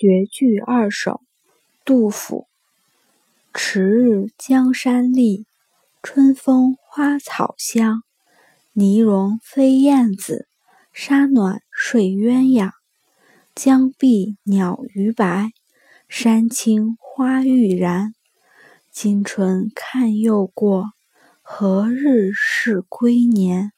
绝句二首。杜甫。迟日江山丽春风花草香泥融飞燕子沙暖睡鸳鸯江碧鸟逾白山青花欲燃今春看又过何日是归年？